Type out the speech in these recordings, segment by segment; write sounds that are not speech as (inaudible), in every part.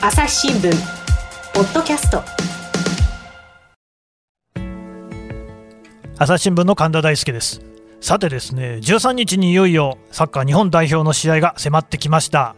朝日新聞ポッドキャスト。朝日新聞の神田大輔です。さてですね13日にいよいよサッカー日本代表の試合が迫ってきました。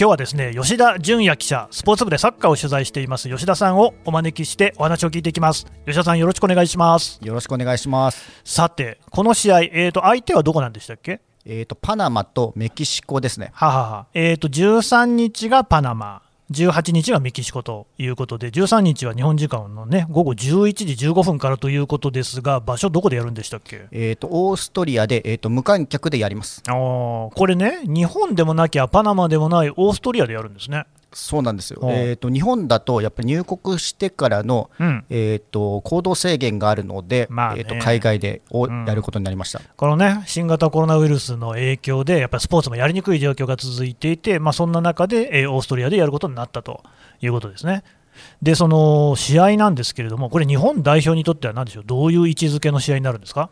今日はですね吉田純也記者スポーツ部でサッカーを取材しています吉田さんをお招きしてお話を聞いていきます。吉田さんよろしくお願いします。よろしくお願いします。さてこの試合えーと相手はどこなんでしたっけ？えーと、パナマとメキシコですね。ははは。えーと、13日がパナマ、18日がメキシコということで、13日は日本時間の、ね、午後11時15分からということですが、場所、どこでやるんでしたっけ、えーと、オーストリアで、えーと、無観客でやりますあこれね、日本でもなきゃ、パナマでもないオーストリアでやるんですね。そうなんですよ、えーと、日本だとやっぱり入国してからの、うん、えーと、行動制限があるので、まあね、えーと、海外でをやることになりました、うん、このね、新型コロナウイルスの影響で、やっぱりスポーツもやりにくい状況が続いていて、まあ、そんな中で、えー、オーストリアでやることになったということですね。で、その試合なんですけれども、これ、日本代表にとっては、なんでしょう、どういう位置づけの試合になるんですか？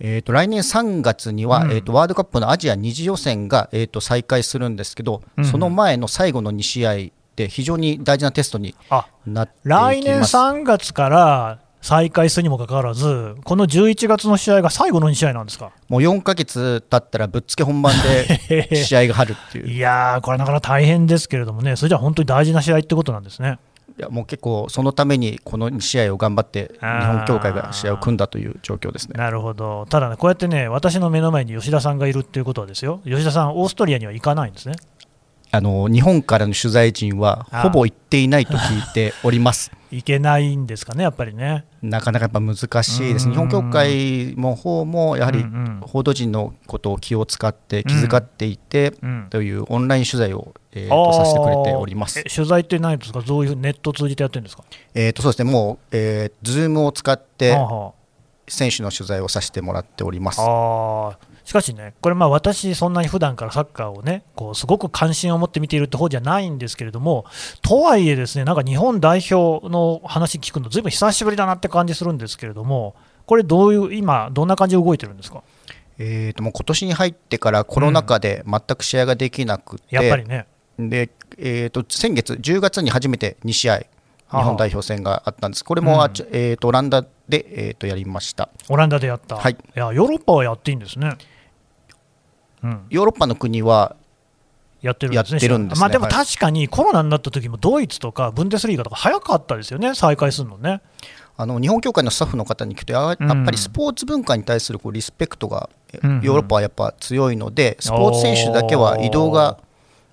えーと、来年3月には、うん、えーと、ワールドカップのアジア2次予選が、えーと、再開するんですけど、うん、その前の最後の2試合って非常に大事なテストになって来年3月から再開するにもかかわらず、この11月の試合が最後の2試合なんですか？もう4か月経ったらぶっつけ本番で (laughs) 試合があるっていう。いやー、これなかなか大変ですけれどもね、それじゃ本当に大事な試合ってことなんですね。いやもう結構、そのためにこの2試合を頑張って、日本協会が試合を組んだという状況ですね。なるほど、ただね、こうやってね、私の目の前に吉田さんがいるっていうことはですよ、吉田さん、オーストリアには行かないんですね。あの日本からの取材陣はほぼ行っていないと聞いております。(laughs) いけないんですかね、やっぱりね。なかなかやっぱ難しいです、日本協会も方もやはり報道陣のことを気を使って、気遣っていて、というオンライン取材を、えー、とさせてくれております。取材って何ですか、どういうネットを通じてやってるんですか、えー、とそうですね、もう、えー、Zoom を使って、選手の取材をさせてもらっております。しかしね、これ、まあ私、そんなに普段からサッカーをね、こうすごく関心を持って見ているって方じゃないんですけれども、とはいえ、ですねなんか日本代表の話聞くの、ずいぶん久しぶりだなって感じするんですけれども、これ、どういう、今、どんな感じで動いてるんですか？えーと、もう今年に入ってからコロナ禍で全く試合ができなくて、うん、やっぱりね。で、えーと、先月10月に初めて2試合、日本代表戦があったんです、これも、うん、えーと、オランダで、えー、とやりました。オランダでやった、はい、いやヨーロッパはやっていいんですね。ヨーロッパの国はやってるんですね、でね。まあ、でも確かにコロナになった時もドイツとかブンデスリーガとか早かったですよね、再開するのね。あの日本協会のスタッフの方に聞くと、やっぱりスポーツ文化に対するこうリスペクトが、ヨーロッパはやっぱ強いので、スポーツ選手だけは移動が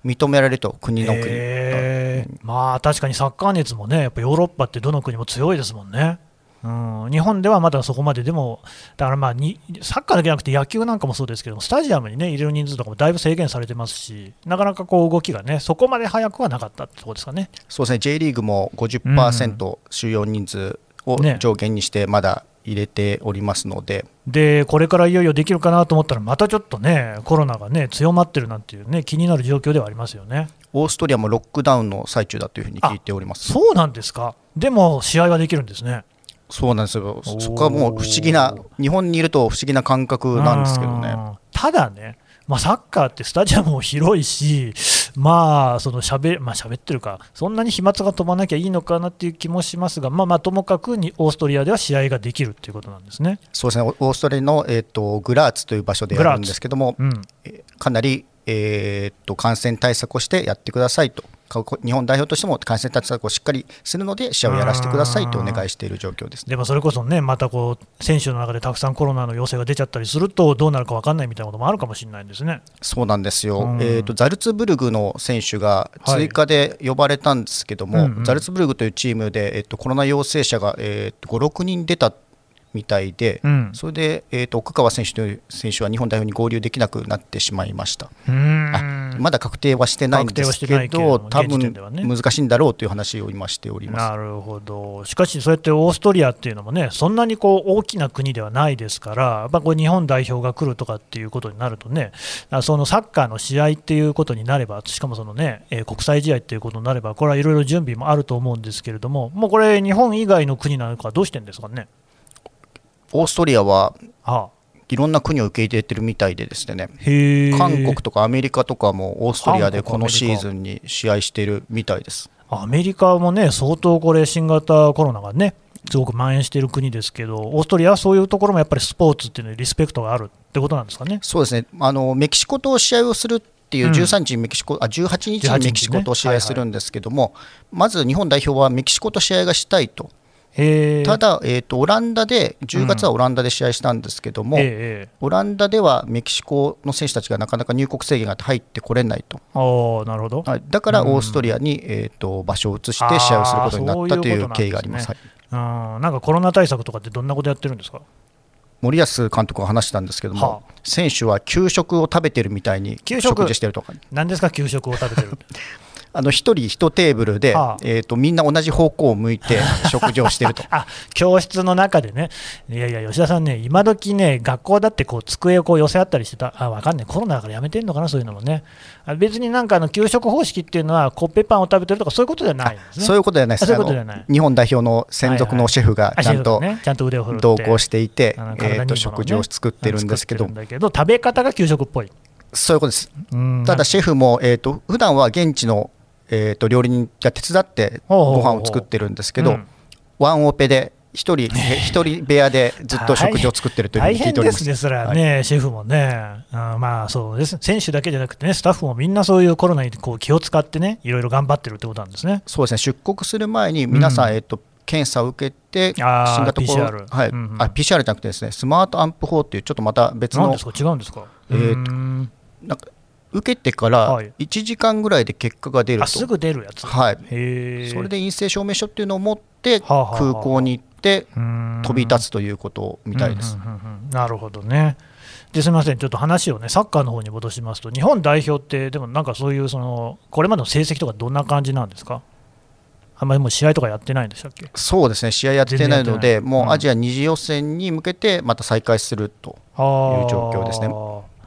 認められると、国の国、えー、まあ確かにサッカー熱もね、やっぱヨーロッパってどの国も強いですもんね。うん、日本ではまだそこまででも、だからまあにサッカーだけじゃなくて野球なんかもそうですけども、スタジアムに、ね、入れる人数とかもだいぶ制限されてますし、なかなかこう動きがね、そこまで早くはなかったってとこですかね。そうですね、J リーグも50%収容人数を上限にして、まだ入れておりますので、ね、でこれからいよいよできるかなと思ったら、またちょっとね、コロナがね強まってるなんていうね、気になる状況ではありますよね。オーストリアもロックダウンの最中だというふうに聞いております。そうなんですか、でも試合はできるんですね。そうなんですよ、そこはもう不思議な、日本にいると不思議な感覚なんですけどね。ただね、まあ、サッカーってスタジアムも広いし、まあ、そのしゃべ、まあ、喋ってるか、そんなに飛沫が飛ばなきゃいいのかなっていう気もしますが、まあ、まあともかくにオーストリアでは試合ができるということなんですね。そうですね、オーストリアの、えーと、グラーツという場所でやるんですけども、うん、かなり、えーと感染対策をしてやってくださいと。日本代表としても感染対策をしっかりするので試合をやらせてくださいとお願いしている状況です、ね、でもそれこそね、またこう選手の中でたくさんコロナの陽性が出ちゃったりすると、どうなるか分かんないみたいなこともあるかもしれないんですね。そうなんですよ、えーと、ザルツブルグの選手が追加で呼ばれたんですけども、はい。うんうん、ザルツブルグというチームで、えーと、コロナ陽性者が、えー、5、6人出たみたいで、うん、それで、えーと、奥川選手という選手は日本代表に合流できなくなってしまいました。あまだ確定はしてないんですけど、多分難しいんだろうという話を今しております。なるほど、しかし、そうやってオーストリアっていうのもね、そんなにこう大きな国ではないですから、まあ、こ日本代表が来るとかっていうことになるとね、そのサッカーの試合っていうことになれば、しかもそのね、えー、国際試合っていうことになれば、これはいろいろ準備もあると思うんですけれども、もうこれ、日本以外の国なのか、どうしてんですかね？オーストリアは、いろんな国を受け入れてるみたいでですね。韓国とかアメリカとかもオーストリアでこのシーズンに試合しているみたいです。アメリカもね、相当これ、新型コロナがね、すごく蔓延している国ですけど、オーストリアはそういうところもやっぱりスポーツっていうのにリスペクトがあるってことなんですかね？そうですね。あのメキシコと試合をするっていう13日にメキシコ、うん、あ18日にメキシコと試合するんですけども、ね。はいはい、まず日本代表はメキシコと試合がしたいと。ただ、えーと、オランダで10月はオランダで試合したんですけども、うんえー、オランダではメキシコの選手たちがなかなか入国制限が入ってこれないと。なるほど、はい、だからオーストリアに、うん、えーと、場所を移して試合をすることになったという経緯があります。ううなんかコロナ対策とかってどんなことやってるんですか？森保監督が話したんですけども、はあ、選手は給食を食べてるみたいに食？事してるとか。何ですか？給食を食べてる (laughs) あの1人1テーブルで、はあ、えーと、みんな同じ方向を向いて (laughs) 食事をしてると。あ教室の中でね、いやいや、吉田さんね、今時ね、学校だってこう机をこう寄せ合ったりしてた、あ分かんない、コロナだからやめてんのかな、そういうのもね、別になんかあの給食方式っていうのは、コッペパンを食べてるとか、そういうことじゃない、ね、そういうことじゃないです、そういうことじゃない。日本代表の専属のシェフがちゃんと同行していて、えー、と食事を作ってるんですけど、食べ方が給食っぽい。そういうことです。ただシェフもえっ、ー、と普段は現地のえー、と料理人が手伝ってご飯を作ってるんですけど、ワンオペで一人 (laughs) 一人部屋でずっと食事を作ってるというふうに聞いております。ですね、それはね、はい、シェフもね、あまあそうです、選手だけじゃなくてね、スタッフもみんなそういうコロナにこう気を使ってね、いろいろ頑張ってるってことなんですね。そうですね、出国する前に皆さん、うん、えっ、と検査を受けて、新型コロナ、PCR はい、うんうん、あ PCR じゃなくてですね、スマートアンプ法っていうちょっとまた別の、違うんですか？えっ、となんか受けてから1時間ぐらいで結果が出ると、すぐ出るやつ、はい、それで陰性証明書っていうのを持って空港に行って飛び立つということみたいです。なるほどね。ですみません、ちょっと話をね、サッカーの方に戻しますと、日本代表って、でもなんかそういうその、これまでの成績とか、どんな感じなんですか？あんまりもう試合とかやってないんでしたっけ？そうですね、試合やってないので、もうアジア2次予選に向けてまた再開するという状況ですね。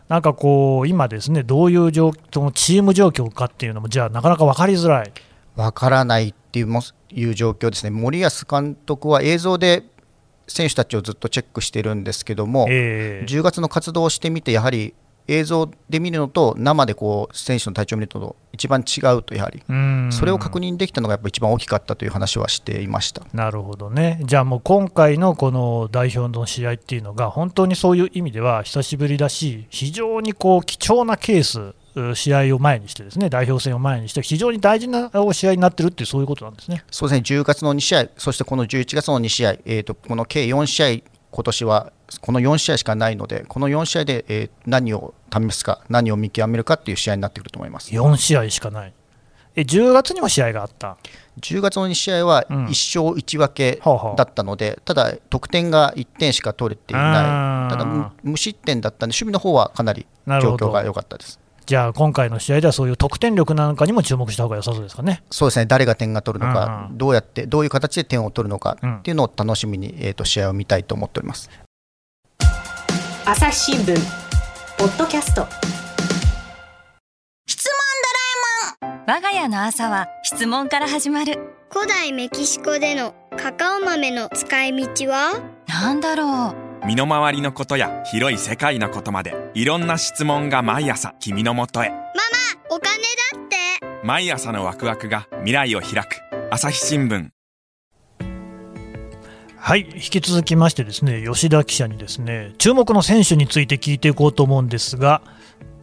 なんかこう、今ですね、どういう状況、チーム状況かっていうのも、じゃあ、なかなか分かりづらい。分からないっていういう状況ですね、森保監督は映像で選手たちをずっとチェックしてるんですけども、えー、10月の活動をしてみて、やはり映像で見るのと生でこう選手の体調を見ると一番違うとやはり。それを確認できたのがやっぱ一番大きかったという話はしていました。なるほどね、じゃあもう今回のこの代表の試合っていうのが本当にそういう意味では久しぶりだし非常にこう貴重なケース試合を前にしてですね代表戦を前にして非常に大事な試合になってるっていうそういうことなんですね。そうですね。10月の2試合そしてこの11月の2試合、えーとこの計4試合今年はこの4試合しかないので、この4試合で、えー、何を試すか、何を見極めるかっていう試合になってくると思います。4試合しかない、え10月にも試合があった？10月の2試合は1勝1分けだったので、うん、ただ、得点が1点しか取れていない、ただ無失点だったんで、守備の方はかなり状況が良かったです。じゃあ、今回の試合ではそういう得点力なんかにも注目した方が良さそうですかね。そうですね、誰が点が取るのか、うん、どうやって、どういう形で点を取るのかっていうのを楽しみに、えーと、試合を見たいと思っております。朝日新聞ポッドキャスト。質問ドラえもん。我が家の朝は質問から始まる。古代メキシコでのカカオ豆の使い道は？なんだろう身の回りのことや広い世界のことまでいろんな質問が毎朝君のもとへ。ママお金だって。毎朝のワクワクが未来を開く。朝日新聞。はい、引き続きましてですね吉田記者にですね注目の選手について聞いていこうと思うんですが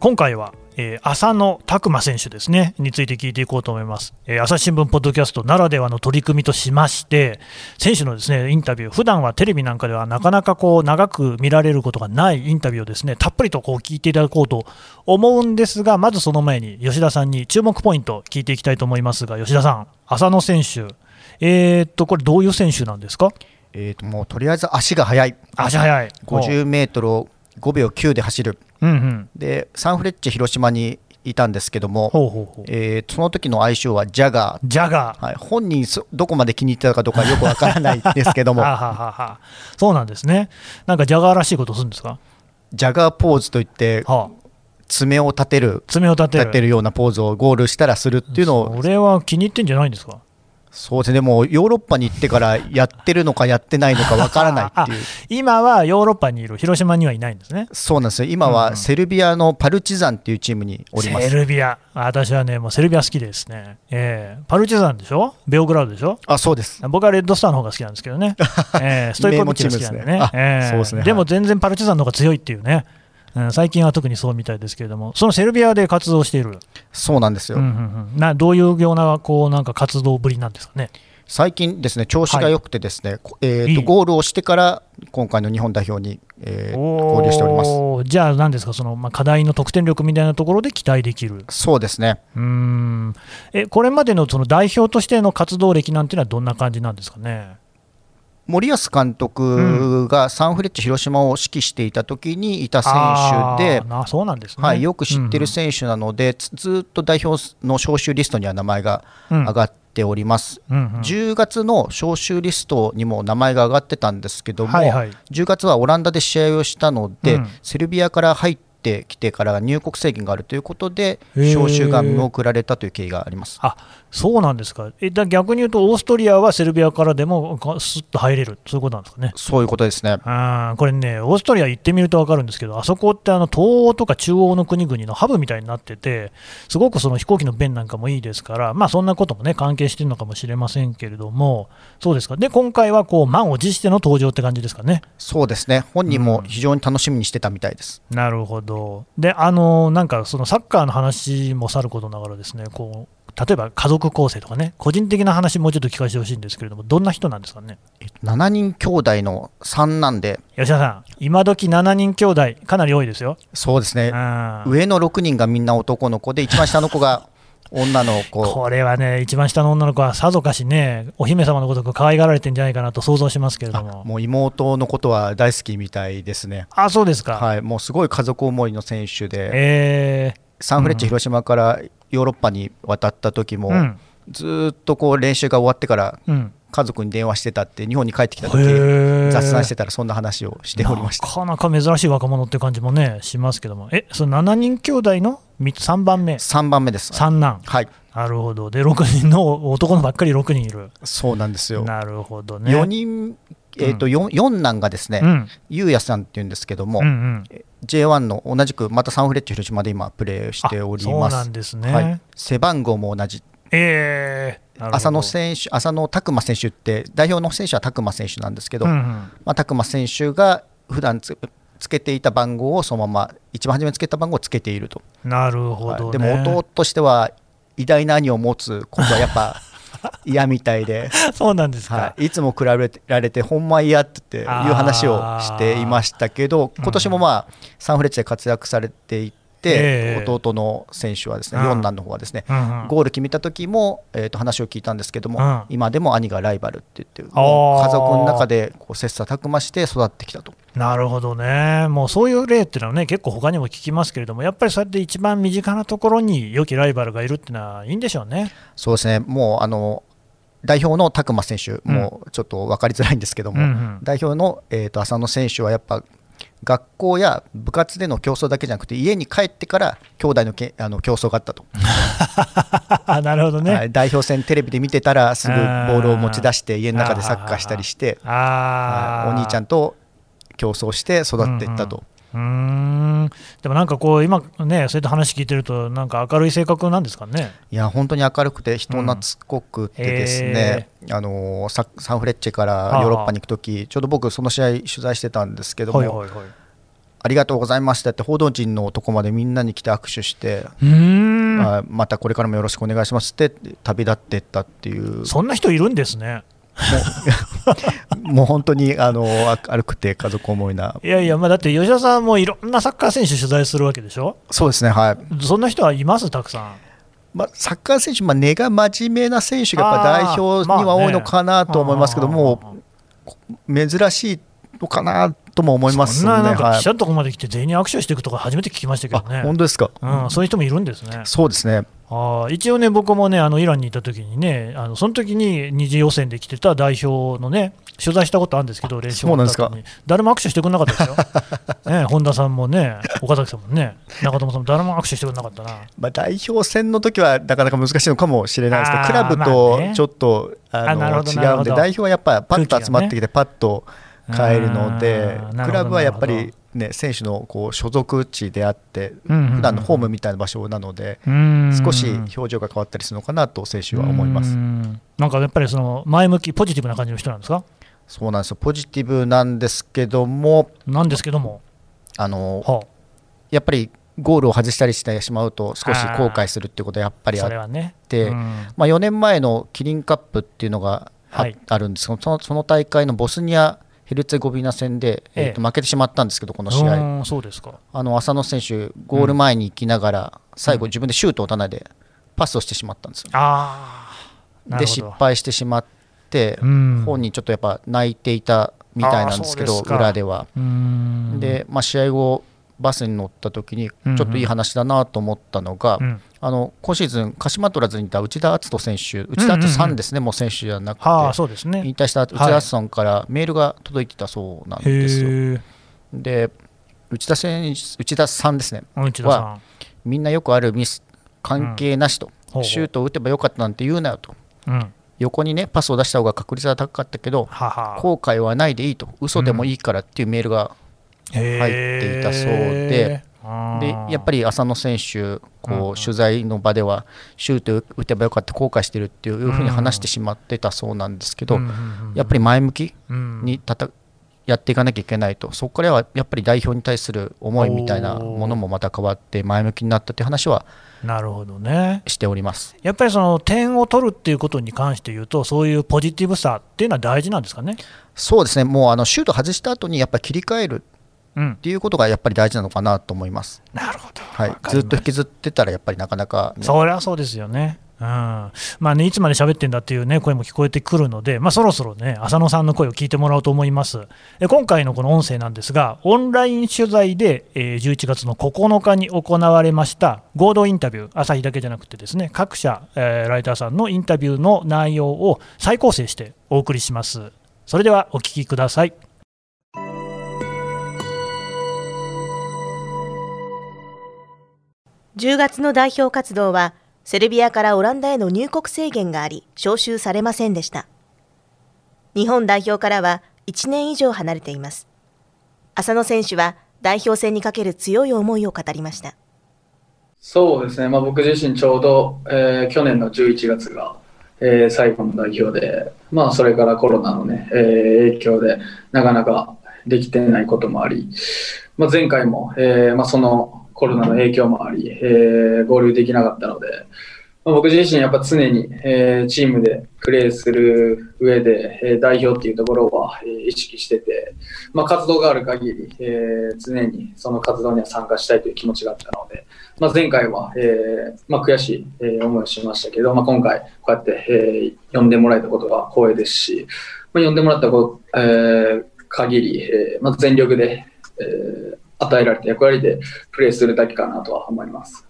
今回は、えー、浅野拓磨選手ですねについて聞いていこうと思います、えー、朝日新聞ポッドキャストならではの取り組みとしまして選手のですねインタビュー普段はテレビなんかではなかなかこう長く見られることがないインタビューをですねたっぷりとこう聞いていただこうと思うんですがまずその前に吉田さんに注目ポイント聞いていきたいと思いますが吉田さん浅野選手えー、っとこれどういう選手なんですか？えー、ともうとりあえず足が速い、足速い。50メートルを5秒9で走る、うんうん、でサンフレッチェ広島にいたんですけども、ほうほうほう。えー、その時の愛称はジャガー、ジャガー、はい、本人どこまで気に入ってたかどうかよくわからないですけども。(laughs) はははそうなんですね、なんかジャガーらしいことするんですか？ジャガーポーズといって、はあ、爪を立てる爪を立てる。るようなポーズをゴールしたらするっていうのを、それは気に入ってんじゃないんですか？そうですね、もうヨーロッパに行ってからやってるのかやってないのかわからないっていう (laughs) 今はヨーロッパにいる、広島にはいないんですね。そうなんですよ、今はセルビアのパルチザンっていうチームにおります。セルビア、私はね、もうセルビア好きですね。えー、パルチザンでしょ？ベオグラウドでしょ？あ、そうです。僕はレッドスターの方が好きなんですけどね。(laughs) えー、ストイコビッチが好きなんでね。ですね。でも全然パルチザンの方が強いっていうね。うん、最近は特にそうみたいですけれども、そのセルビアで活動している、そうなんですよ、うんうんうん、などういうようなこうなんか活動ぶりなんですかね？最近ですね調子が良くてですね、はい、えーと、ゴールをしてから今回の日本代表に、えー、合流しております。じゃあ、なんですか、その、まあ、課題の得点力みたいなところで期待できる？そうですね。うん。えこれまでのその代表としての活動歴なんていうのは、どんな感じなんですかね？森保監督がサンフレッチェ広島を指揮していた時にいた選手で、そうなんですはい、よく知ってる選手なので、ずっと代表の招集リストには名前が上がっております、うんうん、10月の招集リストにも名前が上がってたんですけども、はいはい、10月はオランダで試合をしたので、うん、セルビアから入ってきてから入国制限があるということで、招集が見送られたという経緯があります。あそうなんですか。えだ逆に言うと、オーストリアはセルビアからでもすっと入れる、そういうことなんですかね。そういうことですね。あこれね、オーストリア行ってみると分かるんですけど、あそこってあの東欧とか中央の国々のハブみたいになってて、すごくその飛行機の便なんかもいいですから、まあ、そんなこともね、関係してるのかもしれませんけれども、そうですか、で今回はこう満を持しての登場って感じですかね。そうですね、本人も非常に楽しみにしてたみたいです。うん、なるほどであのなんかそのサッカーの話もさることながらですねこう例えば家族構成とかね、個人的な話、もうちょっと聞かせてほしいんですけれども、どんな人なんですかね？7人兄弟の3なんで、吉田さん、今時7人兄弟かなり多いですよ。そうですね、上の6人がみんな男の子で、一番下の子が女の子。これはね、一番下の女の子はさぞかしね、お姫様のこと可愛がられてんじゃないかなと想像しますけれども、もう妹のことは大好きみたいですね。あそうですか、はい、もうすごい家族思いの選手で、えー、サンフレッチェ広島からヨーロッパに渡った時も、うん、ずっとこう練習が終わってから家族に電話してたって日本に帰ってきた時雑談してたらそんな話をしておりました。なかなか珍しい若者って感じもねしますけども。えその7人兄弟の3番目。3番目です。三男。はい。なるほど。で6人の男のばっかり6人いる。そうなんですよ。なるほどね。4人えーと、四四男がですね、うん、ゆうやさんっていうんですけども、うんうん、J1 の同じくまたサンフレッチェ広島で今プレーしております。そうなんですね、はい、背番号も同じ。えー、浅野選手、浅野拓磨選手って、代表の選手は拓磨選手なんですけど、うんうん、まあ、拓磨選手が普段つつけていた番号をそのまま、一番初めにつけた番号をつけていると。なるほど、ね、でも弟としては、偉大な兄を持つことはやっぱ (laughs) 嫌みたいで。そうなんですか、はい、いつも比べられてほんま嫌っていう話をしていましたけど今年もまあ、サンフレッチェで活躍されてい弟の選手はですね、四男の方はですね、ゴール決めた時も、えー、と話を聞いたんですけども、うん、今でも兄がライバルって言って家族の中でこう切磋琢磨して育ってきたと。なるほどね、もうそういう例っていうのはね、結構他にも聞きますけれども、やっぱりそうやって一番身近なところに良きライバルがいるっていうのはいいんでしょうね。そうですね。もうあの代表の拓磨選手もちょっと分かりづらいんですけども、うんうん、代表の、えーと浅野選手はやっぱ学校や部活での競争だけじゃなくて家に帰ってから兄弟のけ (laughs) あの競争があったと。(laughs) なるほどね、はい、代表戦テレビで見てたらすぐボールを持ち出して (laughs) 家の中でサッカーしたりしてお兄ちゃんと競争して育っていったと。うんうんうんでもなんかこう、今ね、そういった話聞いてると、なんか明るい性格なんですかね。いや、本当に明るくて、人懐っこくてですね、うん、あのササンフレッチェからヨーロッパに行くとき、ちょうど僕、その試合、取材してたんですけども、はいはいはい、ありがとうございましたって報道陣のとこまでみんなに来て握手して、まあ、またこれからもよろしくお願いしますって旅立ってったっていう。そんな人いるんですね。(laughs) もう本当にあの明るくて家族思いな。いやいや、まあ、だって吉田さんもいろんなサッカー選手取材するわけでしょ？そうですね、はい。そんな人はいます、たくさん。まあ、サッカー選手、まあ、根が真面目な選手がやっぱ代表には多いのかなと思いますけども、珍しいのかなとも思いますね。なんか記者のとこまで来て全員に握手していくとか初めて聞きましたけどね。本当ですか、うん、そういう人もいるんですね。そうですね。あ一応ね、僕もね、あのイランにいた時にね、あのその時に二次予選で来てた代表のね、取材したことあるんですけど、練習終わった後に。誰も握手してくれなかったですよ、(laughs) ね、本田さんもね、岡崎さんもね、中友さんも誰も握手してくれなかったな、まあ、代表戦の時はなかなか難しいのかもしれないですけど、クラブとちょっと、あの違うんで、代表はやっぱりパッと集まってきて、パッと変えるので、クラブはやっぱり。ね、選手のこう所属地であって、普段のホームみたいな場所なので、少し表情が変わったりするのかなと、選手は思います。なんかやっぱりその前向き、ポジティブな感じの人なんですか？そうなんですよ、ポジティブなんですけども、なんですけども、あの、はあ、やっぱりゴールを外したりしてしまうと、少し後悔するっていうことはやっぱりあって、ね、まあ、4年前のキリンカップっていうのがあはい、あるんですけどその、その大会のボスニアヘルツェゴビナ戦で、えー、と負けてしまったんですけど、この試合、そうですか。あの浅野選手、ゴール前に行きながら、最後、自分でシュートを打たないで、パスをしてしまったんですよ。で、失敗してしまって、本人、ちょっとやっぱ泣いていたみたいなんですけど、裏では。で、まあ、試合後、バスに乗った時にちょっといい話だなと思ったのが、あの今シーズン、鹿島トラズにいた内田篤人選手、内田篤人さんですね、もう選手じゃなくて、はあそうですね、引退した内田篤人さんからメールが届いてたそうなんですよ。で内田選手内田さんですね。はみんなよくあるミス関係なしと、うん、シュートを打てばよかったなんて言うなよと、うん、横にねパスを出した方が確率は高かったけど後悔はないでいいと。嘘でもいいからっていうメールが入っていたそうで。でやっぱり浅野選手こう、取材の場ではシュート打てばよかった後悔してるっていうふうに話してしまってたそうなんですけど、やっぱり前向きにたたやっていかなきゃいけないと。そこからはやっぱり代表に対する思いみたいなものもまた変わって前向きになったという話はなるほどね。しております。やっぱりその点を取るっていうことに関して言うと、そういうポジティブさっていうのは大事なんですかね？そうですね、もうあのシュート外した後にやっぱり切り替えるっていうことがやっぱり大事なのかなと思います。なるほど、はい、ずっと引きずってたらやっぱりなかなか、ね、そりゃそうですよね。うんまあね、いつまで喋ってんだっていう、ね、声も聞こえてくるので、まあ、そろそろね、浅野さんの声を聞いてもらおうと思います。今回のこの音声なんですが、オンライン取材で、え11月の9日に行われました合同インタビュー、朝日だけじゃなくてですね、各社、えー、ライターさんのインタビューの内容を再構成してお送りします。それではお聞きください。10月の代表活動は、セルビアからオランダへの入国制限があり、招集されませんでした。日本代表からは1年以上離れています。浅野選手は代表戦にかける強い思いを語りました。そうですね、まあ、僕自身ちょうど、えー、去年の11月が、えー、最後の代表で、まあ、それからコロナの、ねえー、影響でなかなかできてないこともあり、まあ、前回も、えーまあ、そのコロナの影響もあり、えー、合流できなかったので、まあ、僕自身やっぱ常に、えー、チームでプレーする上で、えー、代表っていうところは、えー、意識してて、まあ、活動がある限り、えー、常にその活動には参加したいという気持ちがあったので、まあ、前回は、えーまあ、悔しい、えー、思いをしましたけど、まあ、今回こうやって、えー、呼んでもらえたことが光栄ですし、まあ、呼んでもらったこ、えー、限り、えーまあ、全力で、えー与えられた役割でプレーするだけかなとは思います。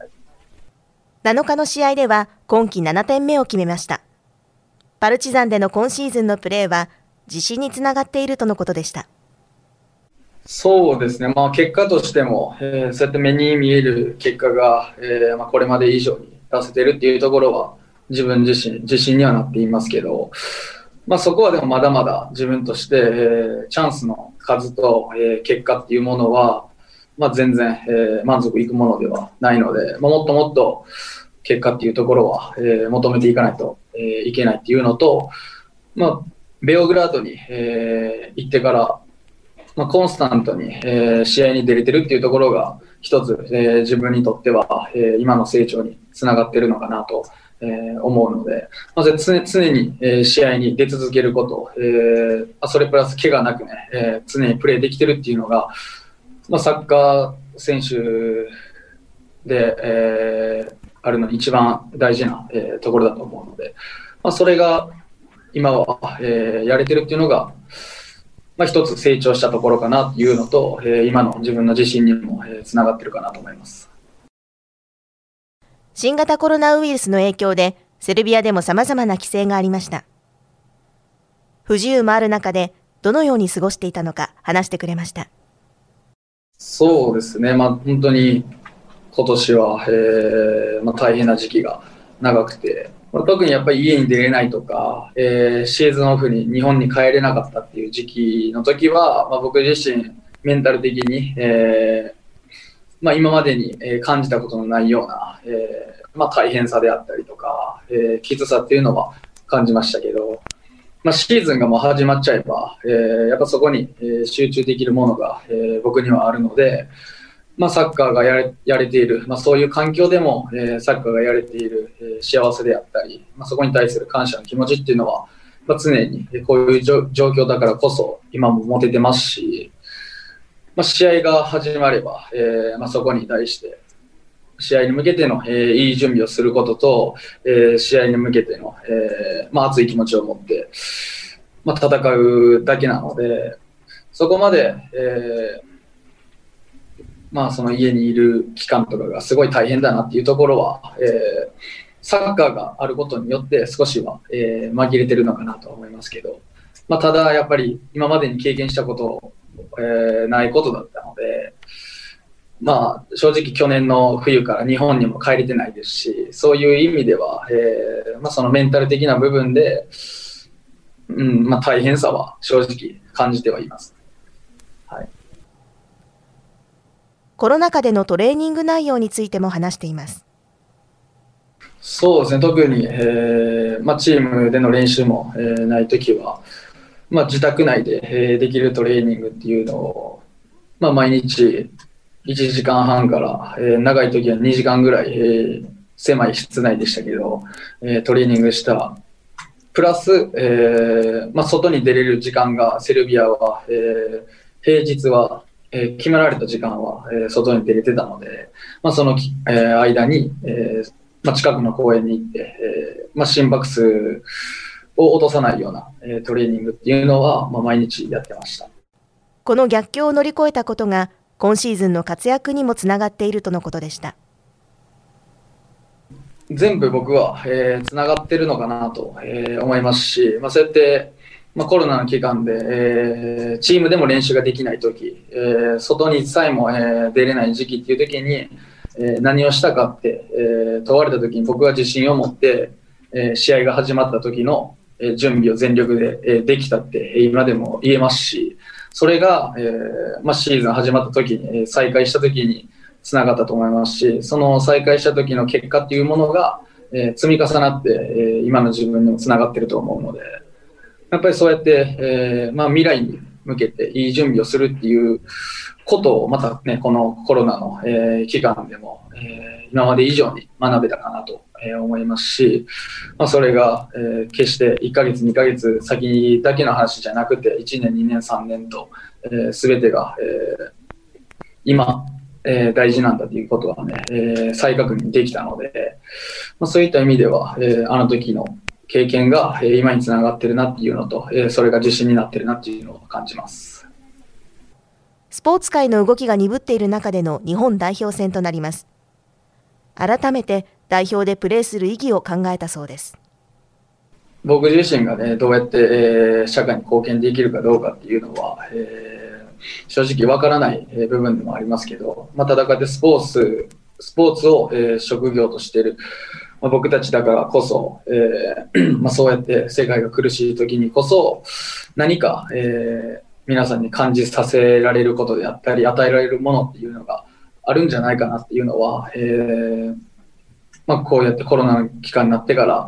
7日の試合では今季7点目を決めました。パルチザンでの今シーズンのプレーは自信につながっているとのことでした。そうですね、まあ、結果としても、えー、そうやって目に見える結果が、えーまあ、これまで以上に出せてるっていうところは自分自身自信にはなっていますけど、まあ、そこはでもまだまだ自分として、えー、チャンスの数と、えー、結果っていうものはまあ、全然、えー、満足いくものではないので、まあ、もっともっと結果っていうところは、えー、求めていかないと、えー、いけないっていうのと、まあ、ベオグラードに、えー、行ってから、まあ、コンスタントに、えー、試合に出れてるっていうところが一つ、えー、自分にとっては、えー、今の成長につながってるのかなと、えー、思うので、まず常常に、えー、試合に出続けること、えー、それプラス怪我なくね、えー、常にプレーできてるっていうのが、まあ、サッカー選手で、えー、あるのに一番大事な、えー、ところだと思うので、まあ、それが今は、えー、やれてるっていうのが、まあ、一つ成長したところかなというのと、えー、今の自分の自信にも、えー、つながってるかなと思います。新型コロナウイルスの影響で、セルビアでも様々な規制がありました。不自由もある中で、どのように過ごしていたのか話してくれました。そうですね、まあ、本当に今年は、えーまあ、大変な時期が長くて、まあ、特にやっぱり家に出れないとか、えー、シーズンオフに日本に帰れなかったっていう時期の時は、まあ、僕自身メンタル的に、えーまあ、今までに感じたことのないような、えーまあ、大変さであったりとか、えー、きつさっていうのは感じましたけど、まあ、シーズンがもう始まっちゃえば、えー、やっぱそこに、えー、集中できるものが、えー、僕にはあるので、まあ、サッカーがやれやれている、まあ、そういう環境でも、えー、サッカーがやれている、えー、幸せであったり、まあ、そこに対する感謝の気持ちっていうのは、まあ、常にこういう状況だからこそ今も持ててますし、まあ、試合が始まれば、えーまあ、そこに対して試合に向けての、えー、いい準備をすることと、えー、試合に向けての、えーまあ、熱い気持ちを持って、まあ、戦うだけなのでそこまで、えーまあ、その家にいる期間とかがすごい大変だなっていうところは、えー、サッカーがあることによって少しは、えー、紛れてるのかなと思いますけど、まあ、ただやっぱり今までに経験したこと、えー、ないことだったので、まあ、正直去年の冬から日本にも帰れてないですし、そういう意味では、えーまあ、そのメンタル的な部分で、うんまあ、大変さは正直感じてはいます。コロナ禍でのトレーニング内容についても話しています。そうですね、特に、えーまあ、チームでの練習も、えー、ないときは、まあ、自宅内で、えー、できるトレーニングっていうのを、まあ、毎日1時間半から、えー、長い時は2時間ぐらい、えー、狭い室内でしたけど、えー、トレーニングした。プラス、えまあ、外に出れる時間がセルビアは、え、平日はえ、決められた時間は、え、外に出れてたので、まあ、その、え、間に、えまあ、近くの公園に行って、えま、心拍数を落とさないような、え、トレーニングっていうのは、ま、毎日やってましたこの逆境を乗り越えたことが今シーズンの活躍にもつながっているとのことでした。全部僕は、えー、つながってるのかなと、えー、思いますし、まあ、そうやってまあ、コロナの期間で、えー、チームでも練習ができない時、えー、外にさえも、えー、出れない時期っていう時に、えー、何をしたかって、えー、問われた時に僕は自信を持って、えー、試合が始まった時の、えー、準備を全力で、えー、できたって今でも言えますし、それが、えーまあ、シーズン始まった時に、えー、再開した時につながったと思いますし、その再開した時の結果っていうものが、えー、積み重なって、えー、今の自分にもつながってると思うので、やっぱりそうやって、えー、まあ、未来に向けていい準備をするっていうことをまたね、このコロナの、えー、期間でも、えー、今まで以上に学べたかなと、え思いますし、まあ、それが、え決して1ヶ月、2ヶ月先だけの話じゃなくて、1年、2年、3年と、えー、全てが、え今、え大事なんだということはね、え再確認できたので、まあ、そういった意味では、えあの時の経験が今につながってるなっていうのと、それが自信になってるなっていうのを感じます。スポーツ界の動きが鈍っている中での日本代表戦となります。改めて代表でプレーする意義を考えたそうです。僕自身がね、どうやって、えー、社会に貢献できるかどうかっていうのは、えー、正直わからない部分でもありますけど、まあ、戦ってスポーツ、スポーツを、えー、職業としているまあ、僕たちだからこそ、えー (clears throat) まあ、そうやって世界が苦しい時にこそ何か、えー、皆さんに感じさせられることであったり与えられるものっていうのがあるんじゃないかなっていうのは、えーまあ、こうやってコロナの期間になってから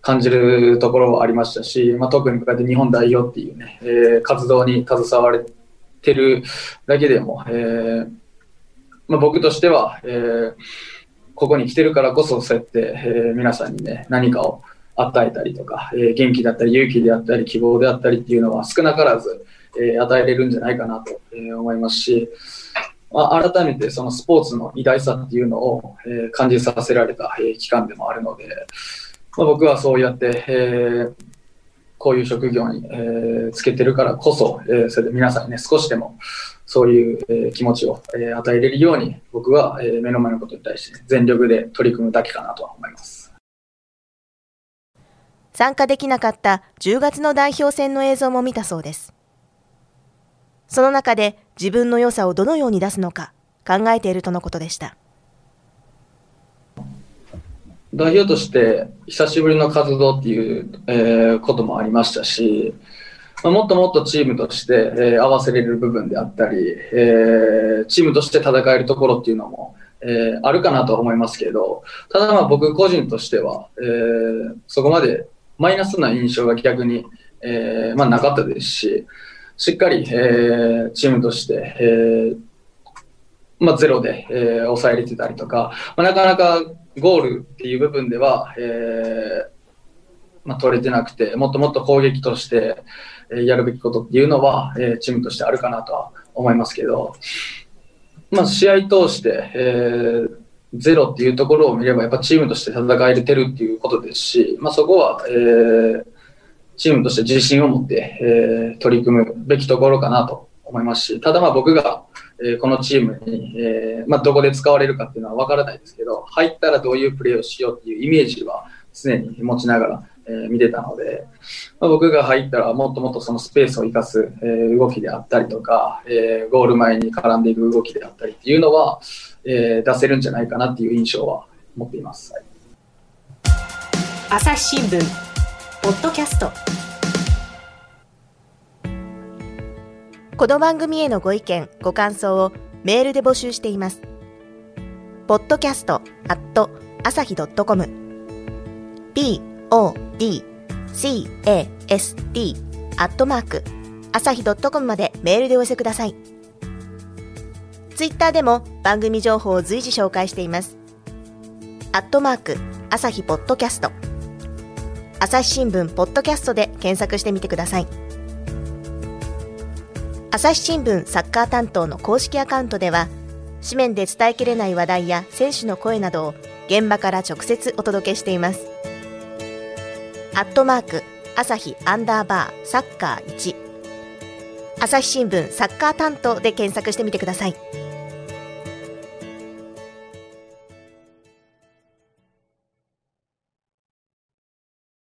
感じるところはありましたし、まあ、特にこうやって日本代表っていうね、えー、活動に携われてるだけでも、えーまあ、僕としては、えーここに来てるからこそ、そうやって、えー、皆さんにね、何かを与えたりとか、えー、元気だったり、勇気であったり、希望であったりっていうのは少なからず、えー、与えれるんじゃないかなと、え思いますし、まあ、改めてそのスポーツの偉大さっていうのを、え感じさせられた、え期間でもあるので、まあ、僕はそうやって、えーこういう職業に、えつけてるからこそ、えそれで皆さんにね、少しでも、そういう、えー、気持ちを、えー、与えれるように、僕は、えー、目の前のことに対して全力で取り組むだけかなとは思います。参加できなかった10月の代表戦の映像も見たそうです。その中で自分の良さをどのように出すのか考えているとのことでした。代表として久しぶりの活動っていう、えー、こともありましたし、まあ、もっともっとチームとして、えー、合わせれる部分であったり、えー、チームとして戦えるところっていうのも、えー、あるかなと思いますけど、ただまあ僕個人としては、えー、そこまでマイナスな印象が逆に、えーまあ、なかったですし、しっかり、えー、チームとして、えーまあ、ゼロで、えー、抑えれてたりとか、まあ、なかなかゴールっていう部分では、えーまあ、取れてなくて、もっともっと攻撃として、え、やるべきことっていうのは、え、チームとしてあるかなとは思いますけど、まあ、試合通して、えー、ゼロっていうところを見れば、やっぱチームとして戦えれてるっていうことですし、まあ、そこは、えー、チームとして自信を持って、えー、取り組むべきところかなと思いますし、ただまあ僕が、えー、このチームに、えーまあ、どこで使われるかっていうのは分からないですけど、入ったらどういうプレーをしようっていうイメージは常に持ちながら、えー、見てたので、まあ、僕が入ったらもっともっとそのスペースを生かす、えー、動きであったりとか、えー、ゴール前に絡んでいく動きであったりっていうのは、えー、出せるんじゃないかなっていう印象は持っています。はい、朝日新聞ポッドキャスト。この番組へのご意見ご感想をメールで募集しています。podcast at 朝日 .com d c a s t アットマーク朝日 .com までメールでお寄せください。ツイッターでも番組情報を随時紹介しています。アットマーク朝日ポッドキャスト。朝日新聞ポッドキャストで検索してみてください。朝日新聞サッカー担当の公式アカウントでは紙面で伝えきれない話題や選手の声などを現場から直接お届けしています。アットマーク朝日アンダーバーサッカー1朝日新聞サッカー担当で検索してみてください。